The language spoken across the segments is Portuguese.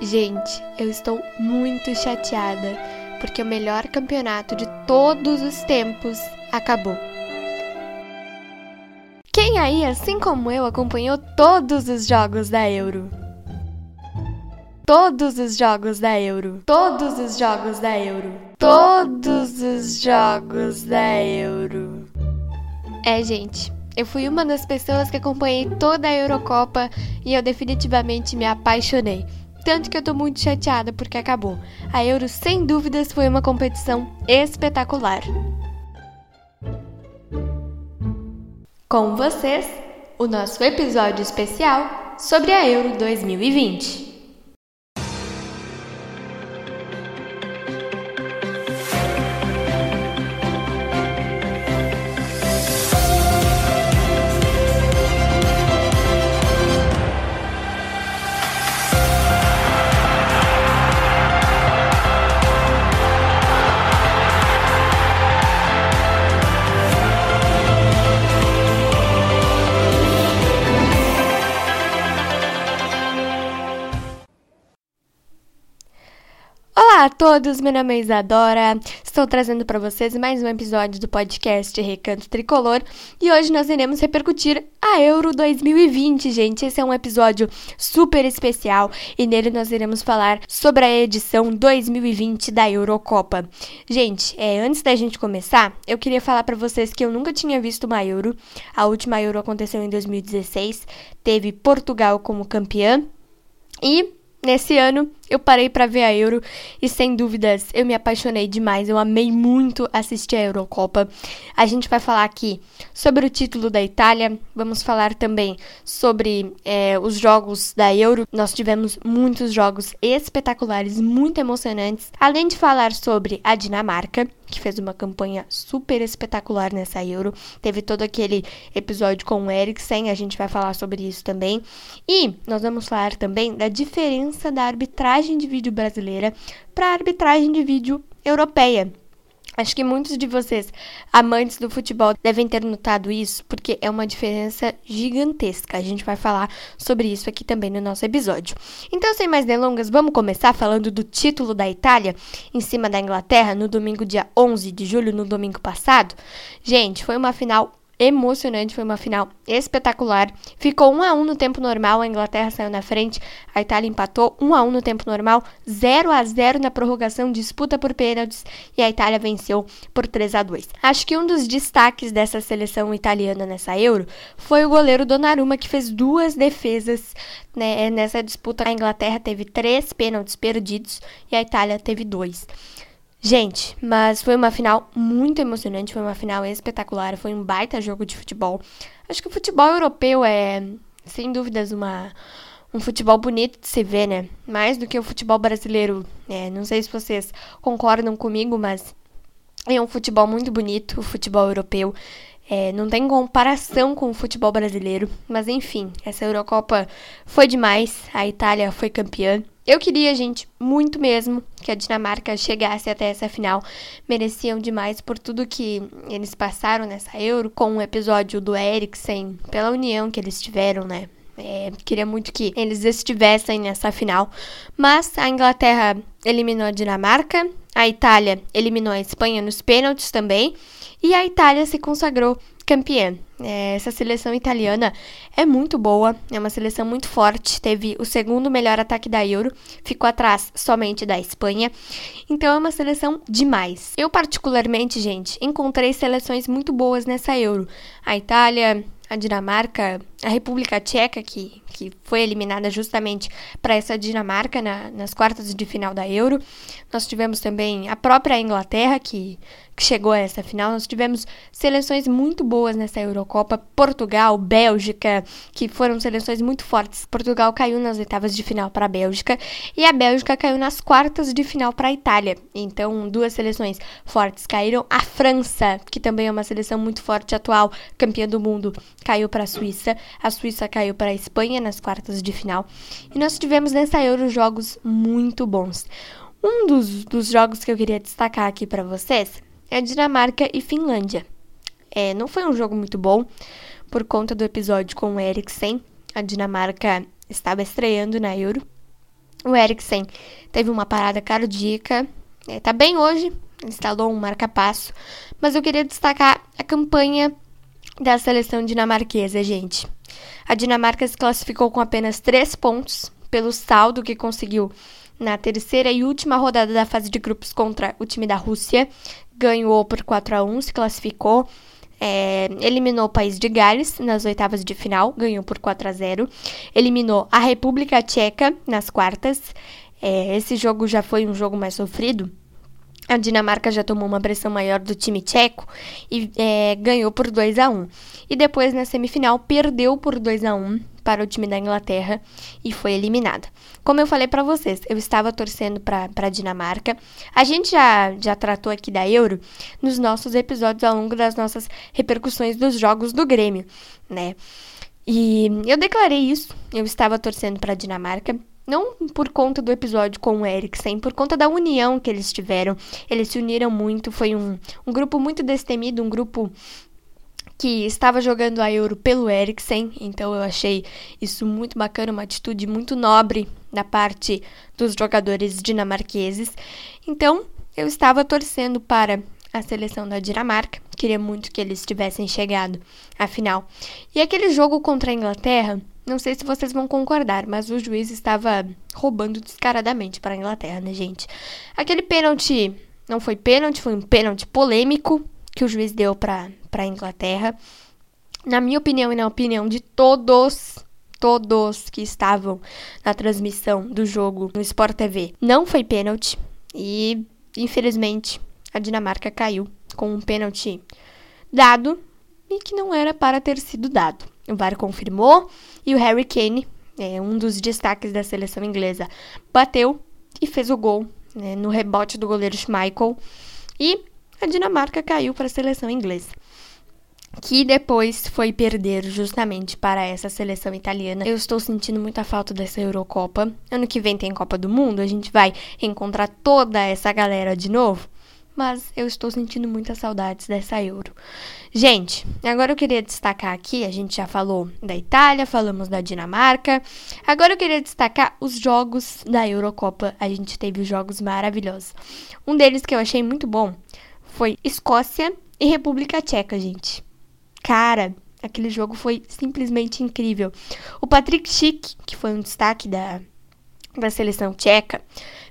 Gente, eu estou muito chateada porque o melhor campeonato de todos os tempos acabou. Quem aí, assim como eu, acompanhou todos os jogos da Euro? Todos os jogos da Euro. Todos os jogos da Euro. Todos os jogos da Euro. É, gente, eu fui uma das pessoas que acompanhei toda a Eurocopa e eu definitivamente me apaixonei. Tanto que eu tô muito chateada porque acabou. A Euro, sem dúvidas, foi uma competição espetacular. Com vocês, o nosso episódio especial sobre a Euro 2020. Olá a todos, meu nome é Isadora. Estou trazendo para vocês mais um episódio do podcast Recanto Tricolor e hoje nós iremos repercutir a Euro 2020, gente. Esse é um episódio super especial e nele nós iremos falar sobre a edição 2020 da Eurocopa. Gente, é, antes da gente começar, eu queria falar para vocês que eu nunca tinha visto uma Euro. A última Euro aconteceu em 2016, teve Portugal como campeã e Nesse ano, eu parei para ver a Euro e sem dúvidas eu me apaixonei demais. Eu amei muito assistir a Eurocopa. A gente vai falar aqui sobre o título da Itália, vamos falar também sobre é, os jogos da Euro. Nós tivemos muitos jogos espetaculares, muito emocionantes. Além de falar sobre a Dinamarca, que fez uma campanha super espetacular nessa Euro. Teve todo aquele episódio com o Eriksen, a gente vai falar sobre isso também. E nós vamos falar também da diferença da arbitragem de vídeo brasileira para a arbitragem de vídeo europeia. Acho que muitos de vocês, amantes do futebol, devem ter notado isso, porque é uma diferença gigantesca. A gente vai falar sobre isso aqui também no nosso episódio. Então, sem mais delongas, vamos começar falando do título da Itália em cima da Inglaterra no domingo, dia 11 de julho, no domingo passado. Gente, foi uma final emocionante, foi uma final espetacular. Ficou 1 a 1 no tempo normal, a Inglaterra saiu na frente, a Itália empatou 1 a 1 no tempo normal, 0 a 0 na prorrogação, disputa por pênaltis e a Itália venceu por 3 a 2. Acho que um dos destaques dessa seleção italiana nessa Euro foi o goleiro Donnarumma que fez duas defesas né, nessa disputa. A Inglaterra teve três pênaltis perdidos e a Itália teve dois. Gente, mas foi uma final muito emocionante, foi uma final espetacular, foi um baita jogo de futebol. Acho que o futebol europeu é, sem dúvidas, uma, um futebol bonito de se ver, né? Mais do que o futebol brasileiro. É, não sei se vocês concordam comigo, mas é um futebol muito bonito, o futebol europeu. É, não tem comparação com o futebol brasileiro, mas enfim, essa Eurocopa foi demais. A Itália foi campeã. Eu queria, gente, muito mesmo que a Dinamarca chegasse até essa final. Mereciam demais por tudo que eles passaram nessa Euro, com o episódio do Eriksen, pela união que eles tiveram, né? É, queria muito que eles estivessem nessa final. Mas a Inglaterra eliminou a Dinamarca, a Itália eliminou a Espanha nos pênaltis também, e a Itália se consagrou campeã. É, essa seleção italiana é muito boa, é uma seleção muito forte. Teve o segundo melhor ataque da Euro, ficou atrás somente da Espanha. Então é uma seleção demais. Eu, particularmente, gente, encontrei seleções muito boas nessa Euro. A Itália, a Dinamarca, a República Tcheca, que, que foi eliminada justamente para essa Dinamarca na, nas quartas de final da Euro. Nós tivemos também a própria Inglaterra, que, que chegou a essa final. Nós tivemos seleções muito boas nessa Eurocopa. Portugal, Bélgica, que foram seleções muito fortes. Portugal caiu nas oitavas de final para a Bélgica e a Bélgica caiu nas quartas de final para a Itália. Então, duas seleções fortes caíram. A França, que também é uma seleção muito forte, atual campeã do mundo, caiu para a Suíça. A Suíça caiu para a Espanha nas quartas de final. E nós tivemos nessa Euro jogos muito bons. Um dos, dos jogos que eu queria destacar aqui para vocês é Dinamarca e Finlândia. É, não foi um jogo muito bom por conta do episódio com o Eriksen. A Dinamarca estava estreando na Euro O Eriksen teve uma parada cardíaca, é, tá bem hoje, instalou um marca-passo, mas eu queria destacar a campanha da seleção dinamarquesa, gente. A Dinamarca se classificou com apenas três pontos pelo saldo que conseguiu na terceira e última rodada da fase de grupos contra o time da Rússia. Ganhou por 4 a 1 se classificou. É, eliminou o país de Gales nas oitavas de final, ganhou por 4 a 0. Eliminou a República Tcheca nas quartas. É, esse jogo já foi um jogo mais sofrido, a Dinamarca já tomou uma pressão maior do time tcheco e é, ganhou por 2 a 1 E depois, na semifinal, perdeu por 2 a 1 para o time da Inglaterra e foi eliminada. Como eu falei para vocês, eu estava torcendo para a Dinamarca. A gente já, já tratou aqui da Euro nos nossos episódios ao longo das nossas repercussões dos jogos do Grêmio, né? E eu declarei isso, eu estava torcendo para a Dinamarca. Não por conta do episódio com o Eriksen, por conta da união que eles tiveram. Eles se uniram muito, foi um, um grupo muito destemido, um grupo que estava jogando a Euro pelo Eriksen, então eu achei isso muito bacana, uma atitude muito nobre da parte dos jogadores dinamarqueses. Então, eu estava torcendo para a seleção da Dinamarca, queria muito que eles tivessem chegado à final. E aquele jogo contra a Inglaterra não sei se vocês vão concordar, mas o juiz estava roubando descaradamente para a Inglaterra, né, gente? Aquele pênalti não foi pênalti, foi um pênalti polêmico que o juiz deu para a Inglaterra. Na minha opinião e na opinião de todos, todos que estavam na transmissão do jogo no Sport TV, não foi pênalti e, infelizmente, a Dinamarca caiu com um pênalti dado e que não era para ter sido dado. O VAR confirmou e o Harry Kane, é, um dos destaques da seleção inglesa, bateu e fez o gol né, no rebote do goleiro Schmeichel. E a Dinamarca caiu para a seleção inglesa. Que depois foi perder justamente para essa seleção italiana. Eu estou sentindo muita falta dessa Eurocopa. Ano que vem tem Copa do Mundo, a gente vai encontrar toda essa galera de novo mas eu estou sentindo muitas saudades dessa Euro. Gente, agora eu queria destacar aqui, a gente já falou da Itália, falamos da Dinamarca. Agora eu queria destacar os jogos da Eurocopa. A gente teve jogos maravilhosos. Um deles que eu achei muito bom foi Escócia e República Tcheca, gente. Cara, aquele jogo foi simplesmente incrível. O Patrick Schick, que foi um destaque da, da seleção tcheca,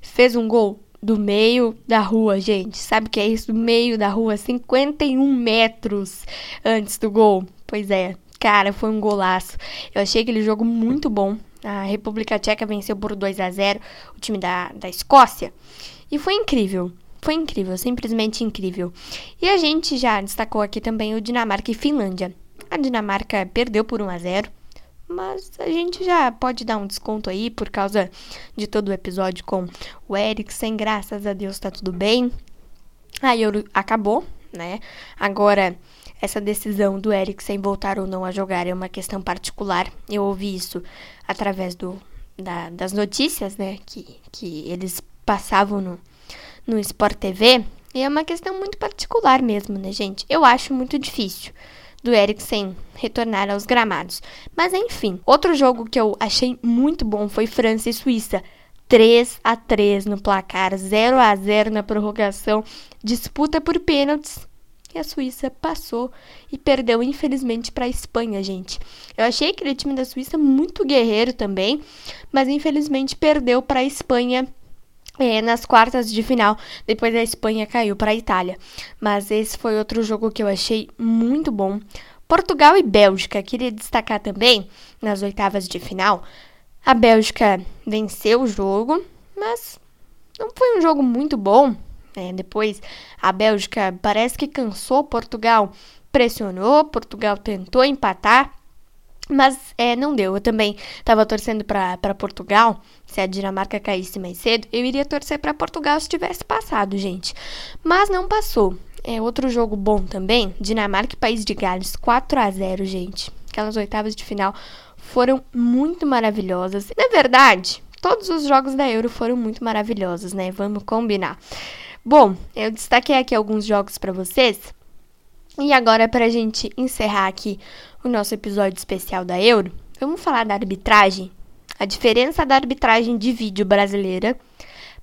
fez um gol do meio da rua, gente. Sabe o que é isso? Do meio da rua, 51 metros antes do gol. Pois é, cara, foi um golaço. Eu achei aquele jogo muito bom. A República Tcheca venceu por 2 a 0 o time da, da Escócia. E foi incrível. Foi incrível, simplesmente incrível. E a gente já destacou aqui também o Dinamarca e Finlândia. A Dinamarca perdeu por 1 a 0 mas a gente já pode dar um desconto aí por causa de todo o episódio com o Eriksen. Graças a Deus tá tudo bem. A Euro acabou, né? Agora, essa decisão do Eriksen voltar ou não a jogar é uma questão particular. Eu ouvi isso através do, da, das notícias, né? Que, que eles passavam no, no Sport TV. E é uma questão muito particular mesmo, né, gente? Eu acho muito difícil do Eriksen retornar aos gramados. Mas enfim, outro jogo que eu achei muito bom foi França e Suíça. 3 a 3 no placar, 0 a 0 na prorrogação, disputa por pênaltis. E a Suíça passou e perdeu, infelizmente, para a Espanha, gente. Eu achei aquele time da Suíça muito guerreiro também, mas infelizmente perdeu para a Espanha é, nas quartas de final. Depois a Espanha caiu para a Itália. Mas esse foi outro jogo que eu achei muito bom. Portugal e Bélgica, queria destacar também nas oitavas de final. A Bélgica venceu o jogo, mas não foi um jogo muito bom. É, depois a Bélgica parece que cansou Portugal, pressionou, Portugal tentou empatar, mas é, não deu. Eu também estava torcendo para Portugal. Se a Dinamarca caísse mais cedo, eu iria torcer para Portugal se tivesse passado, gente. Mas não passou. É outro jogo bom também. Dinamarca e País de Gales, 4 a 0 gente. Aquelas oitavas de final foram muito maravilhosas. Na verdade, todos os jogos da Euro foram muito maravilhosos, né? Vamos combinar. Bom, eu destaquei aqui alguns jogos para vocês. E agora, para a gente encerrar aqui o nosso episódio especial da Euro, vamos falar da arbitragem. a diferença da arbitragem de vídeo brasileira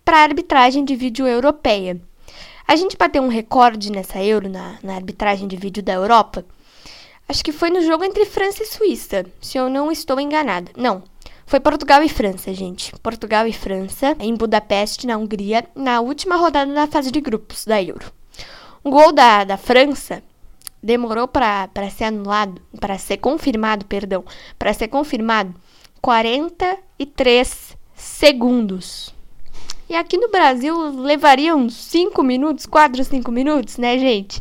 para a arbitragem de vídeo europeia. A gente bateu um recorde nessa Euro, na, na arbitragem de vídeo da Europa. Acho que foi no jogo entre França e Suíça, se eu não estou enganada. Não, foi Portugal e França, gente. Portugal e França, em Budapeste, na Hungria, na última rodada da fase de grupos da Euro. O gol da, da França demorou para ser anulado, para ser confirmado, perdão, para ser confirmado 43 segundos. E aqui no Brasil levaria uns 5 minutos, 4 ou 5 minutos, né, gente?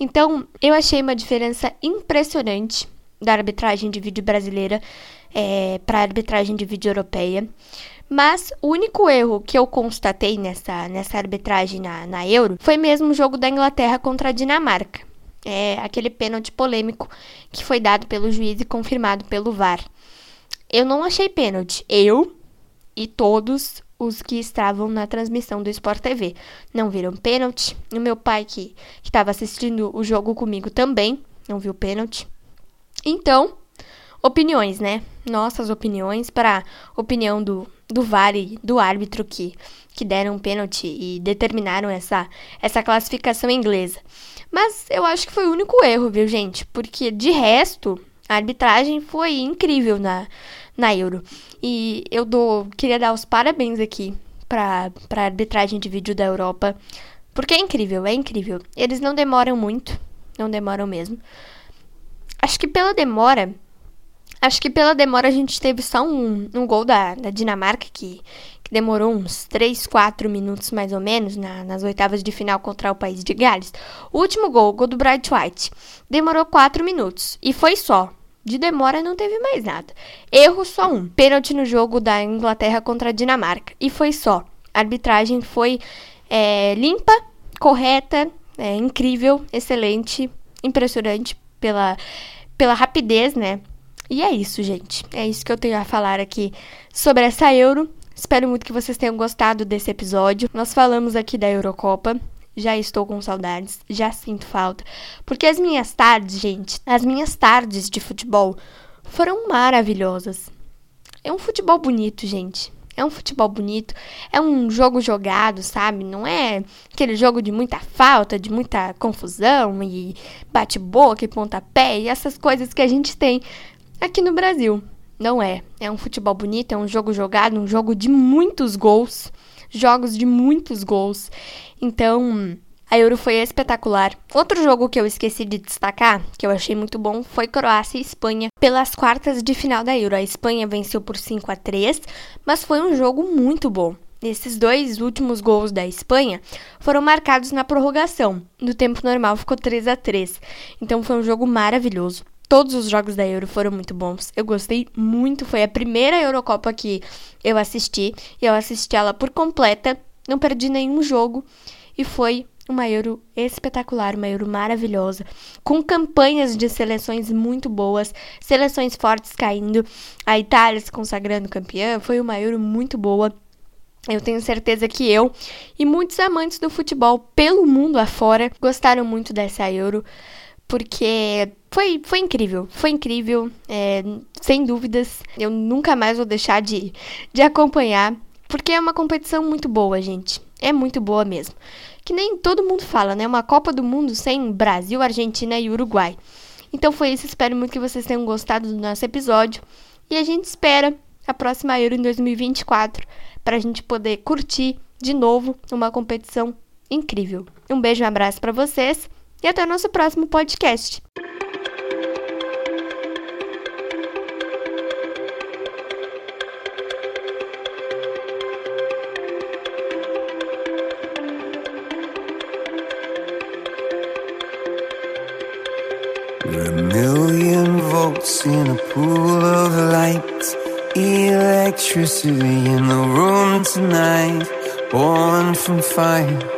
Então, eu achei uma diferença impressionante da arbitragem de vídeo brasileira é, para a arbitragem de vídeo europeia. Mas o único erro que eu constatei nessa, nessa arbitragem na, na Euro foi mesmo o jogo da Inglaterra contra a Dinamarca. É aquele pênalti polêmico que foi dado pelo juiz e confirmado pelo VAR. Eu não achei pênalti. Eu e todos os que estavam na transmissão do Sport TV. Não viram pênalti. O meu pai, que estava assistindo o jogo comigo, também não viu pênalti. Então, opiniões, né? Nossas opiniões para opinião do, do VAR e do árbitro que, que deram um pênalti e determinaram essa, essa classificação inglesa. Mas eu acho que foi o único erro, viu, gente? Porque de resto, a arbitragem foi incrível na, na Euro. E eu dou, queria dar os parabéns aqui para a arbitragem de vídeo da Europa, porque é incrível, é incrível. Eles não demoram muito, não demoram mesmo. Acho que pela demora, acho que pela demora a gente teve só um, um gol da, da Dinamarca que, que demorou uns 3, 4 minutos mais ou menos na, nas oitavas de final contra o país de Gales. O último gol, o gol do Bright White, demorou 4 minutos e foi só. De demora não teve mais nada. Erro só um. Pênalti no jogo da Inglaterra contra a Dinamarca. E foi só. A arbitragem foi é, limpa, correta, é, incrível, excelente, impressionante pela, pela rapidez, né? E é isso, gente. É isso que eu tenho a falar aqui sobre essa Euro. Espero muito que vocês tenham gostado desse episódio. Nós falamos aqui da Eurocopa já estou com saudades, já sinto falta. Porque as minhas tardes, gente, as minhas tardes de futebol foram maravilhosas. É um futebol bonito, gente. É um futebol bonito, é um jogo jogado, sabe? Não é aquele jogo de muita falta, de muita confusão e bate-boca e pontapé e essas coisas que a gente tem aqui no Brasil. Não é. É um futebol bonito, é um jogo jogado, um jogo de muitos gols jogos de muitos gols. Então, a Euro foi espetacular. Outro jogo que eu esqueci de destacar, que eu achei muito bom, foi Croácia e Espanha pelas quartas de final da Euro. A Espanha venceu por 5 a 3, mas foi um jogo muito bom. Esses dois últimos gols da Espanha foram marcados na prorrogação. No tempo normal ficou 3 a 3. Então foi um jogo maravilhoso. Todos os jogos da Euro foram muito bons. Eu gostei muito. Foi a primeira Eurocopa que eu assisti. E eu assisti ela por completa. Não perdi nenhum jogo. E foi uma Euro espetacular, uma Euro maravilhosa, com campanhas de seleções muito boas, seleções fortes caindo, a Itália se consagrando campeã, foi uma Euro muito boa. Eu tenho certeza que eu e muitos amantes do futebol pelo mundo afora gostaram muito dessa Euro porque foi, foi incrível, foi incrível, é, sem dúvidas. Eu nunca mais vou deixar de, de acompanhar, porque é uma competição muito boa, gente. É muito boa mesmo. Que nem todo mundo fala, né? Uma Copa do Mundo sem Brasil, Argentina e Uruguai. Então foi isso, espero muito que vocês tenham gostado do nosso episódio. E a gente espera a próxima Euro em 2024 para a gente poder curtir de novo uma competição incrível. Um beijo e um abraço para vocês e até o nosso próximo podcast. a million volts in a pool of light. Electricity in the room tonight. Born from fire.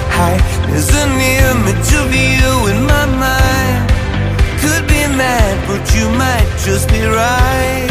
There's an image of you in my mind. Could be mad, but you might just be right.